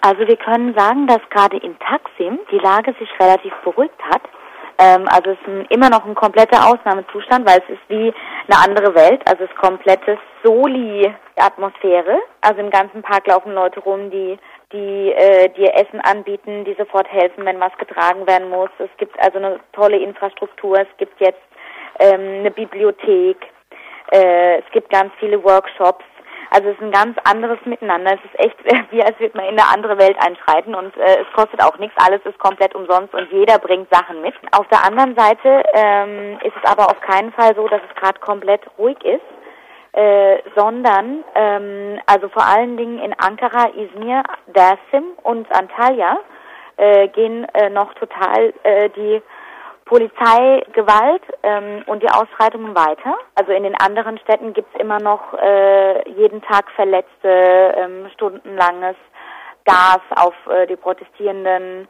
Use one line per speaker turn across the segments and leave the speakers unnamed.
Also wir können sagen, dass gerade in Taksim die Lage sich relativ beruhigt hat. Ähm, also es ist ein, immer noch ein kompletter Ausnahmezustand, weil es ist wie eine andere Welt. Also es ist komplette Soli-Atmosphäre. Also im ganzen Park laufen Leute rum, die die äh, dir Essen anbieten, die sofort helfen, wenn was getragen werden muss. Es gibt also eine tolle Infrastruktur. Es gibt jetzt ähm, eine Bibliothek. Äh, es gibt ganz viele Workshops. Also es ist ein ganz anderes Miteinander. Es ist echt wie, als würde man in eine andere Welt einschreiten und äh, es kostet auch nichts. Alles ist komplett umsonst und jeder bringt Sachen mit. Auf der anderen Seite ähm, ist es aber auf keinen Fall so, dass es gerade komplett ruhig ist. Äh, sondern ähm, also vor allen Dingen in Ankara, Izmir, Dersim und Antalya äh, gehen äh, noch total äh, die Polizeigewalt ähm, und die Ausschreitungen weiter. Also in den anderen Städten gibt's immer noch äh, jeden Tag Verletzte, ähm, stundenlanges Gas auf äh, die Protestierenden,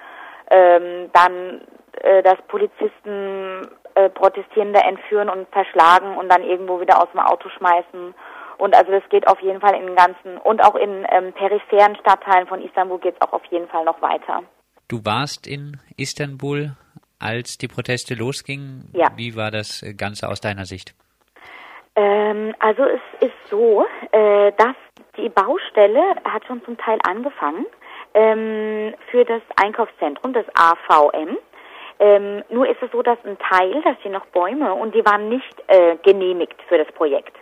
ähm, dann äh, dass Polizisten äh, Protestierende entführen und verschlagen und dann irgendwo wieder aus dem Auto schmeißen. Und also das geht auf jeden Fall in den ganzen und auch in ähm, peripheren Stadtteilen von Istanbul geht es auch auf jeden Fall noch weiter.
Du warst in Istanbul als die Proteste losgingen.
Ja.
Wie war das Ganze aus deiner Sicht?
Ähm, also es ist so, äh, dass die Baustelle hat schon zum Teil angefangen ähm, für das Einkaufszentrum, das AVM. Ähm, nur ist es so, dass ein Teil, da stehen noch Bäume und die waren nicht äh, genehmigt für das Projekt.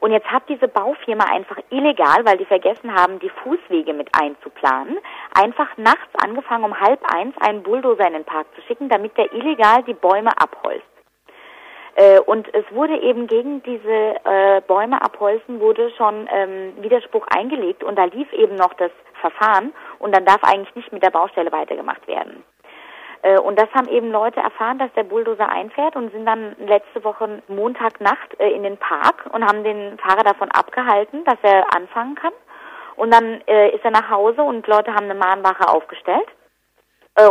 Und jetzt hat diese Baufirma einfach illegal, weil die vergessen haben, die Fußwege mit einzuplanen, einfach nachts angefangen, um halb eins einen Bulldozer in den Park zu schicken, damit der illegal die Bäume abholzt. Äh, und es wurde eben gegen diese äh, Bäume abholzen, wurde schon ähm, Widerspruch eingelegt und da lief eben noch das Verfahren und dann darf eigentlich nicht mit der Baustelle weitergemacht werden. Äh, und das haben eben Leute erfahren, dass der Bulldozer einfährt und sind dann letzte Woche Montagnacht äh, in den Park und haben den Fahrer davon abgehalten, dass er anfangen kann. Und dann äh, ist er nach Hause und Leute haben eine Mahnwache aufgestellt.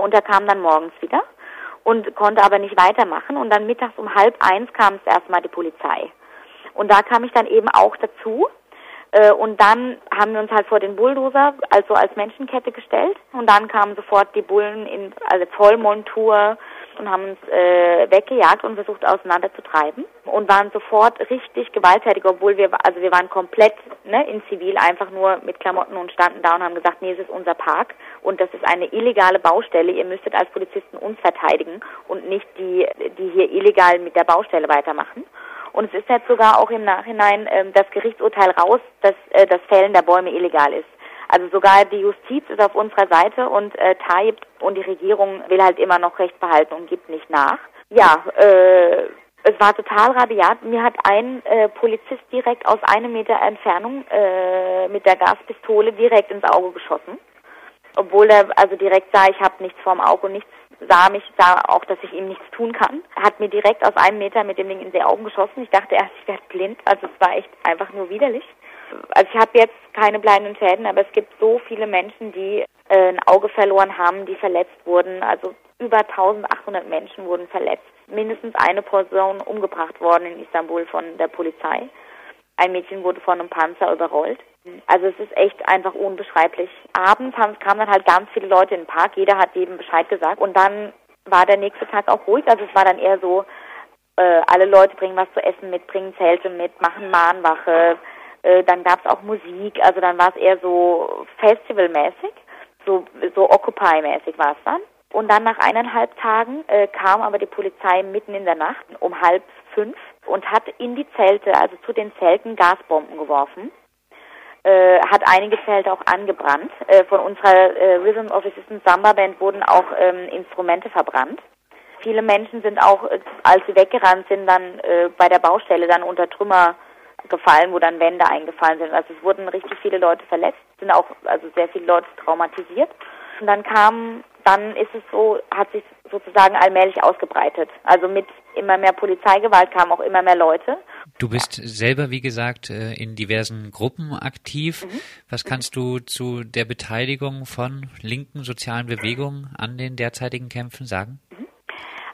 Und er kam dann morgens wieder und konnte aber nicht weitermachen. Und dann mittags um halb eins kam es erstmal die Polizei. Und da kam ich dann eben auch dazu. Äh, und dann haben wir uns halt vor den Bulldozer also als Menschenkette gestellt und dann kamen sofort die Bullen in also Vollmontur und haben uns äh, weggejagt und versucht auseinanderzutreiben und waren sofort richtig gewalttätig, obwohl wir also wir waren komplett ne, in Zivil einfach nur mit Klamotten und standen da und haben gesagt, nee, es ist unser Park und das ist eine illegale Baustelle. Ihr müsstet als Polizisten uns verteidigen und nicht die die hier illegal mit der Baustelle weitermachen. Und es ist jetzt sogar auch im Nachhinein ähm, das Gerichtsurteil raus, dass äh, das Fällen der Bäume illegal ist. Also sogar die Justiz ist auf unserer Seite und äh, Tayyip und die Regierung will halt immer noch Recht behalten und gibt nicht nach. Ja, äh, es war total rabiat. Mir hat ein äh, Polizist direkt aus einem Meter Entfernung äh, mit der Gaspistole direkt ins Auge geschossen. Obwohl er also direkt sah, ich habe nichts vorm Auge und nichts sah mich, sah auch, dass ich ihm nichts tun kann. Hat mir direkt aus einem Meter mit dem Ding in die Augen geschossen. Ich dachte erst, ich werde blind. Also es war echt einfach nur widerlich. Also ich habe jetzt keine bleibenden Schäden, aber es gibt so viele Menschen, die äh, ein Auge verloren haben, die verletzt wurden. Also über 1800 Menschen wurden verletzt. Mindestens eine Person umgebracht worden in Istanbul von der Polizei. Ein Mädchen wurde von einem Panzer überrollt. Also es ist echt einfach unbeschreiblich. Abends kamen dann halt ganz viele Leute in den Park, jeder hat jedem Bescheid gesagt und dann war der nächste Tag auch ruhig. Also es war dann eher so, äh, alle Leute bringen was zu essen mit, bringen Zelte mit, machen Mahnwache. Äh, dann gab es auch Musik, also dann war es eher so festivalmäßig, so, so Occupy-mäßig war es dann. Und dann nach eineinhalb Tagen äh, kam aber die Polizei mitten in der Nacht um halb fünf und hat in die Zelte, also zu den Zelten, Gasbomben geworfen. Äh, hat einige Zelte auch angebrannt. Äh, von unserer äh, Rhythm of Resistance Samba Band wurden auch ähm, Instrumente verbrannt. Viele Menschen sind auch, äh, als sie weggerannt sind, dann äh, bei der Baustelle dann unter Trümmer gefallen, wo dann Wände eingefallen sind. Also es wurden richtig viele Leute verletzt, sind auch also sehr viele Leute traumatisiert. Und dann kam, dann ist es so, hat sich sozusagen allmählich ausgebreitet. Also mit immer mehr Polizeigewalt kamen auch immer mehr Leute.
Du bist selber, wie gesagt, äh, in diversen Gruppen aktiv. Mhm. Was kannst du zu der Beteiligung von linken sozialen Bewegungen an den derzeitigen Kämpfen sagen? Mhm.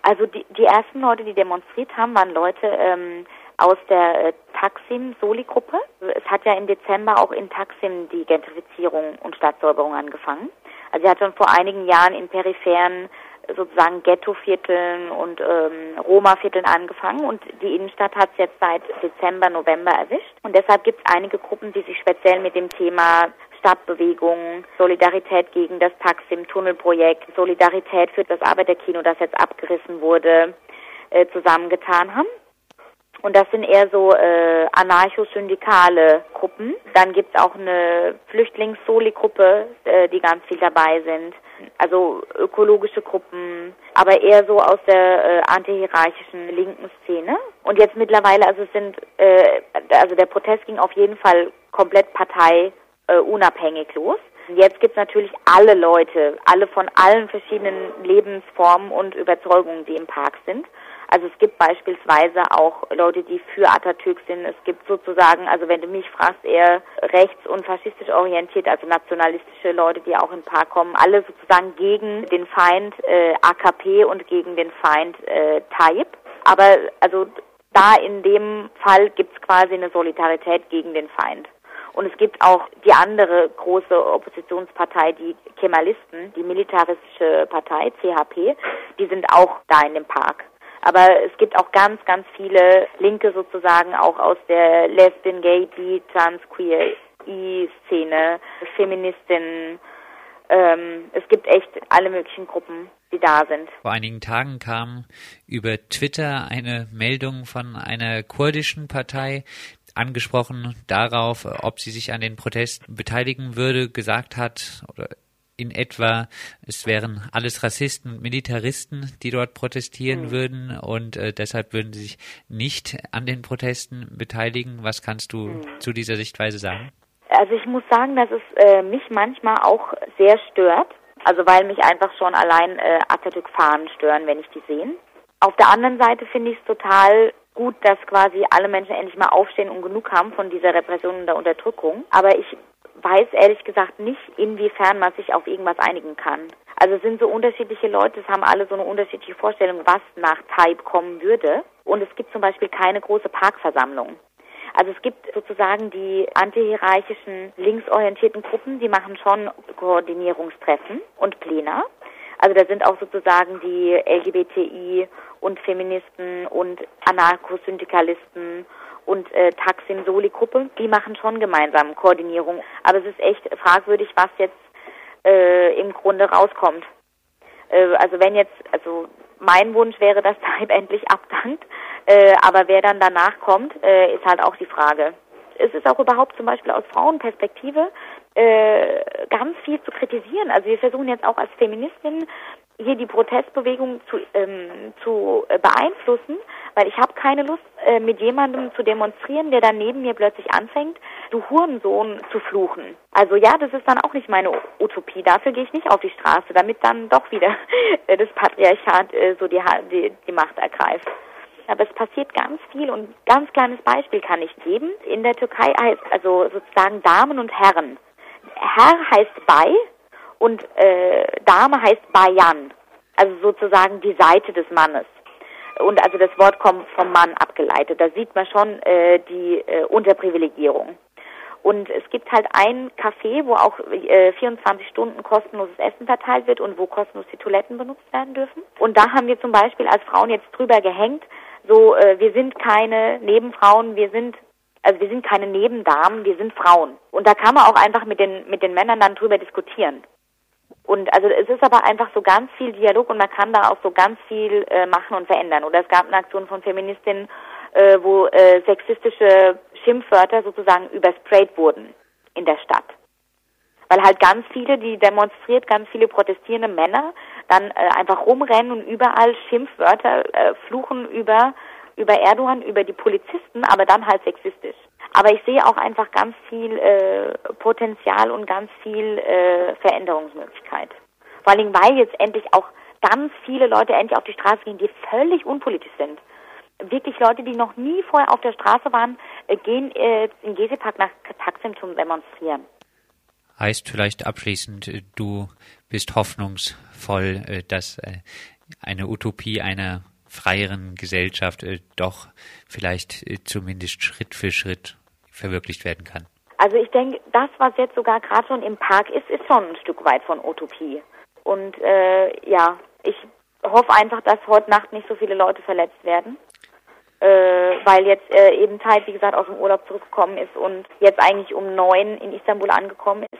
Also die, die ersten Leute, die demonstriert haben, waren Leute ähm, aus der äh, Taksim-Soli-Gruppe. Es hat ja im Dezember auch in Taksim die Gentrifizierung und Stadtsäuberung angefangen. Also sie hat schon vor einigen Jahren in peripheren sozusagen Ghettovierteln und ähm, Roma-Vierteln angefangen und die Innenstadt hat es jetzt seit Dezember, November erwischt. Und deshalb gibt es einige Gruppen, die sich speziell mit dem Thema Stadtbewegung, Solidarität gegen das Taksim-Tunnelprojekt, Solidarität für das Arbeiterkino, das jetzt abgerissen wurde, äh, zusammengetan haben. Und das sind eher so äh, anarcho-syndikale Gruppen. Dann gibt's auch eine Flüchtlings-Soli-Gruppe, äh, die ganz viel dabei sind. Also ökologische Gruppen, aber eher so aus der äh, antihierarchischen linken Szene. Und jetzt mittlerweile, also es sind, äh, also der Protest ging auf jeden Fall komplett parteiunabhängig äh, los. Jetzt gibt's natürlich alle Leute, alle von allen verschiedenen Lebensformen und Überzeugungen, die im Park sind. Also es gibt beispielsweise auch Leute, die für Atatürk sind. Es gibt sozusagen, also wenn du mich fragst, eher rechts- und faschistisch orientiert, also nationalistische Leute, die auch in Park kommen, alle sozusagen gegen den Feind äh, AKP und gegen den Feind äh, Tayyip. Aber also da in dem Fall gibt's quasi eine Solidarität gegen den Feind. Und es gibt auch die andere große Oppositionspartei, die Kemalisten, die militaristische Partei, CHP, die sind auch da in dem Park. Aber es gibt auch ganz, ganz viele Linke sozusagen auch aus der Lesbian, Gay, Bi, Trans, Queer, E-Szene, Feministinnen. Ähm, es gibt echt alle möglichen Gruppen, die da sind.
Vor einigen Tagen kam über Twitter eine Meldung von einer kurdischen Partei, angesprochen darauf, ob sie sich an den Protesten beteiligen würde, gesagt hat oder in etwa, es wären alles Rassisten und Militaristen, die dort protestieren mhm. würden und äh, deshalb würden sie sich nicht an den Protesten beteiligen. Was kannst du mhm. zu dieser Sichtweise sagen?
Also ich muss sagen, dass es äh, mich manchmal auch sehr stört. Also weil mich einfach schon allein äh, Atatürk-Fahnen stören, wenn ich die sehe. Auf der anderen Seite finde ich es total gut, dass quasi alle Menschen endlich mal aufstehen und genug haben von dieser Repression und der Unterdrückung. Aber ich weiß ehrlich gesagt nicht, inwiefern man sich auf irgendwas einigen kann. Also es sind so unterschiedliche Leute, es haben alle so eine unterschiedliche Vorstellung, was nach Type kommen würde. Und es gibt zum Beispiel keine große Parkversammlung. Also es gibt sozusagen die antihierarchischen, linksorientierten Gruppen, die machen schon Koordinierungstreffen und Pläne. Also da sind auch sozusagen die LGBTI und Feministen und Anarchosyndikalisten und äh, Taksim Soli Gruppe, die machen schon gemeinsam Koordinierung. Aber es ist echt fragwürdig, was jetzt äh, im Grunde rauskommt. Äh, also wenn jetzt, also mein Wunsch wäre, dass Taib endlich abdankt, äh, aber wer dann danach kommt, äh, ist halt auch die Frage. Es ist auch überhaupt zum Beispiel aus Frauenperspektive äh, ganz viel zu kritisieren. Also wir versuchen jetzt auch als Feministin hier die Protestbewegung zu, ähm, zu äh, beeinflussen, weil ich habe keine Lust, äh, mit jemandem zu demonstrieren, der dann neben mir plötzlich anfängt, du Hurensohn zu fluchen. Also ja, das ist dann auch nicht meine Utopie. Dafür gehe ich nicht auf die Straße, damit dann doch wieder äh, das Patriarchat äh, so die, die, die Macht ergreift. Aber es passiert ganz viel und ganz kleines Beispiel kann ich geben. In der Türkei heißt also sozusagen Damen und Herren. Herr heißt bei und äh, Dame heißt Bayan, also sozusagen die Seite des Mannes. Und also das Wort kommt vom Mann abgeleitet. Da sieht man schon äh, die äh, Unterprivilegierung. Und es gibt halt ein Café, wo auch äh, 24 Stunden kostenloses Essen verteilt wird und wo kostenlos die Toiletten benutzt werden dürfen. Und da haben wir zum Beispiel als Frauen jetzt drüber gehängt, so äh, wir sind keine Nebenfrauen, wir sind also wir sind keine Nebendamen, wir sind Frauen. Und da kann man auch einfach mit den mit den Männern dann drüber diskutieren. Und also es ist aber einfach so ganz viel Dialog und man kann da auch so ganz viel äh, machen und verändern. Oder es gab eine Aktion von Feministinnen, äh, wo äh, sexistische Schimpfwörter sozusagen übersprayt wurden in der Stadt. Weil halt ganz viele, die demonstriert, ganz viele protestierende Männer dann äh, einfach rumrennen und überall Schimpfwörter äh, fluchen über über Erdogan, über die Polizisten, aber dann halt sexistisch. Aber ich sehe auch einfach ganz viel äh, Potenzial und ganz viel äh, Veränderungsmöglichkeit. Vor allem, weil jetzt endlich auch ganz viele Leute endlich auf die Straße gehen, die völlig unpolitisch sind. Wirklich Leute, die noch nie vorher auf der Straße waren, äh, gehen äh, in Gesepark nach Taksim zum Demonstrieren.
Heißt vielleicht abschließend, äh, du bist hoffnungsvoll, äh, dass äh, eine Utopie einer freieren Gesellschaft äh, doch vielleicht äh, zumindest Schritt für Schritt verwirklicht werden kann.
Also ich denke, das, was jetzt sogar gerade schon im Park ist, ist schon ein Stück weit von Utopie. Und äh, ja, ich hoffe einfach, dass heute Nacht nicht so viele Leute verletzt werden. Äh, weil jetzt äh, eben Zeit, wie gesagt, aus dem Urlaub zurückgekommen ist und jetzt eigentlich um neun in Istanbul angekommen ist.